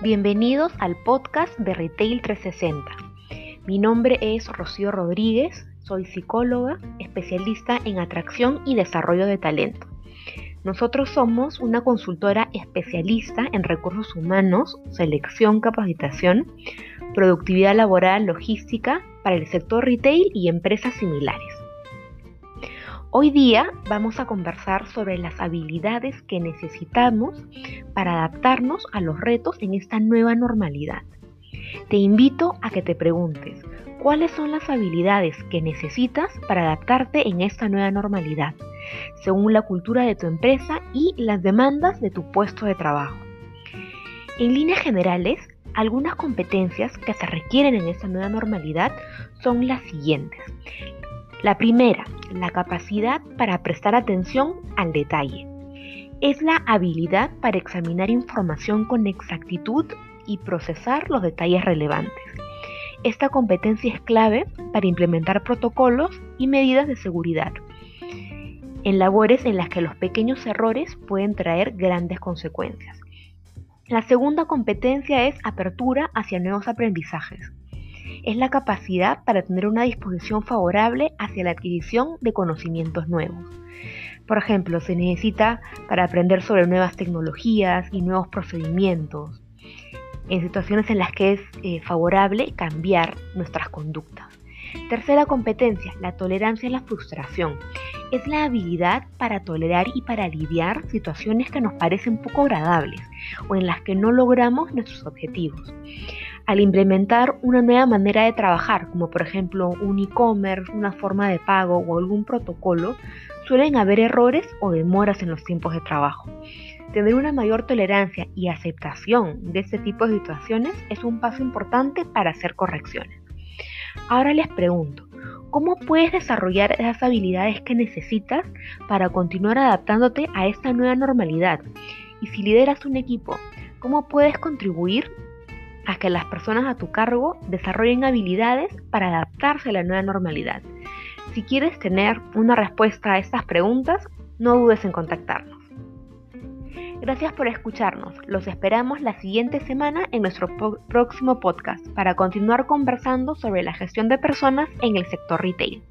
Bienvenidos al podcast de Retail 360. Mi nombre es Rocío Rodríguez, soy psicóloga, especialista en atracción y desarrollo de talento. Nosotros somos una consultora especialista en recursos humanos, selección, capacitación, productividad laboral, logística para el sector retail y empresas similares. Hoy día vamos a conversar sobre las habilidades que necesitamos para adaptarnos a los retos en esta nueva normalidad. Te invito a que te preguntes, ¿cuáles son las habilidades que necesitas para adaptarte en esta nueva normalidad, según la cultura de tu empresa y las demandas de tu puesto de trabajo? En líneas generales, algunas competencias que se requieren en esta nueva normalidad son las siguientes. La primera, la capacidad para prestar atención al detalle. Es la habilidad para examinar información con exactitud y procesar los detalles relevantes. Esta competencia es clave para implementar protocolos y medidas de seguridad en labores en las que los pequeños errores pueden traer grandes consecuencias. La segunda competencia es apertura hacia nuevos aprendizajes es la capacidad para tener una disposición favorable hacia la adquisición de conocimientos nuevos. Por ejemplo, se necesita para aprender sobre nuevas tecnologías y nuevos procedimientos, en situaciones en las que es eh, favorable cambiar nuestras conductas. Tercera competencia, la tolerancia a la frustración. Es la habilidad para tolerar y para lidiar situaciones que nos parecen poco agradables o en las que no logramos nuestros objetivos al implementar una nueva manera de trabajar, como por ejemplo un e-commerce, una forma de pago o algún protocolo, suelen haber errores o demoras en los tiempos de trabajo. Tener una mayor tolerancia y aceptación de este tipo de situaciones es un paso importante para hacer correcciones. Ahora les pregunto, ¿cómo puedes desarrollar esas habilidades que necesitas para continuar adaptándote a esta nueva normalidad? Y si lideras un equipo, ¿cómo puedes contribuir a que las personas a tu cargo desarrollen habilidades para adaptarse a la nueva normalidad. Si quieres tener una respuesta a estas preguntas, no dudes en contactarnos. Gracias por escucharnos. Los esperamos la siguiente semana en nuestro próximo podcast para continuar conversando sobre la gestión de personas en el sector retail.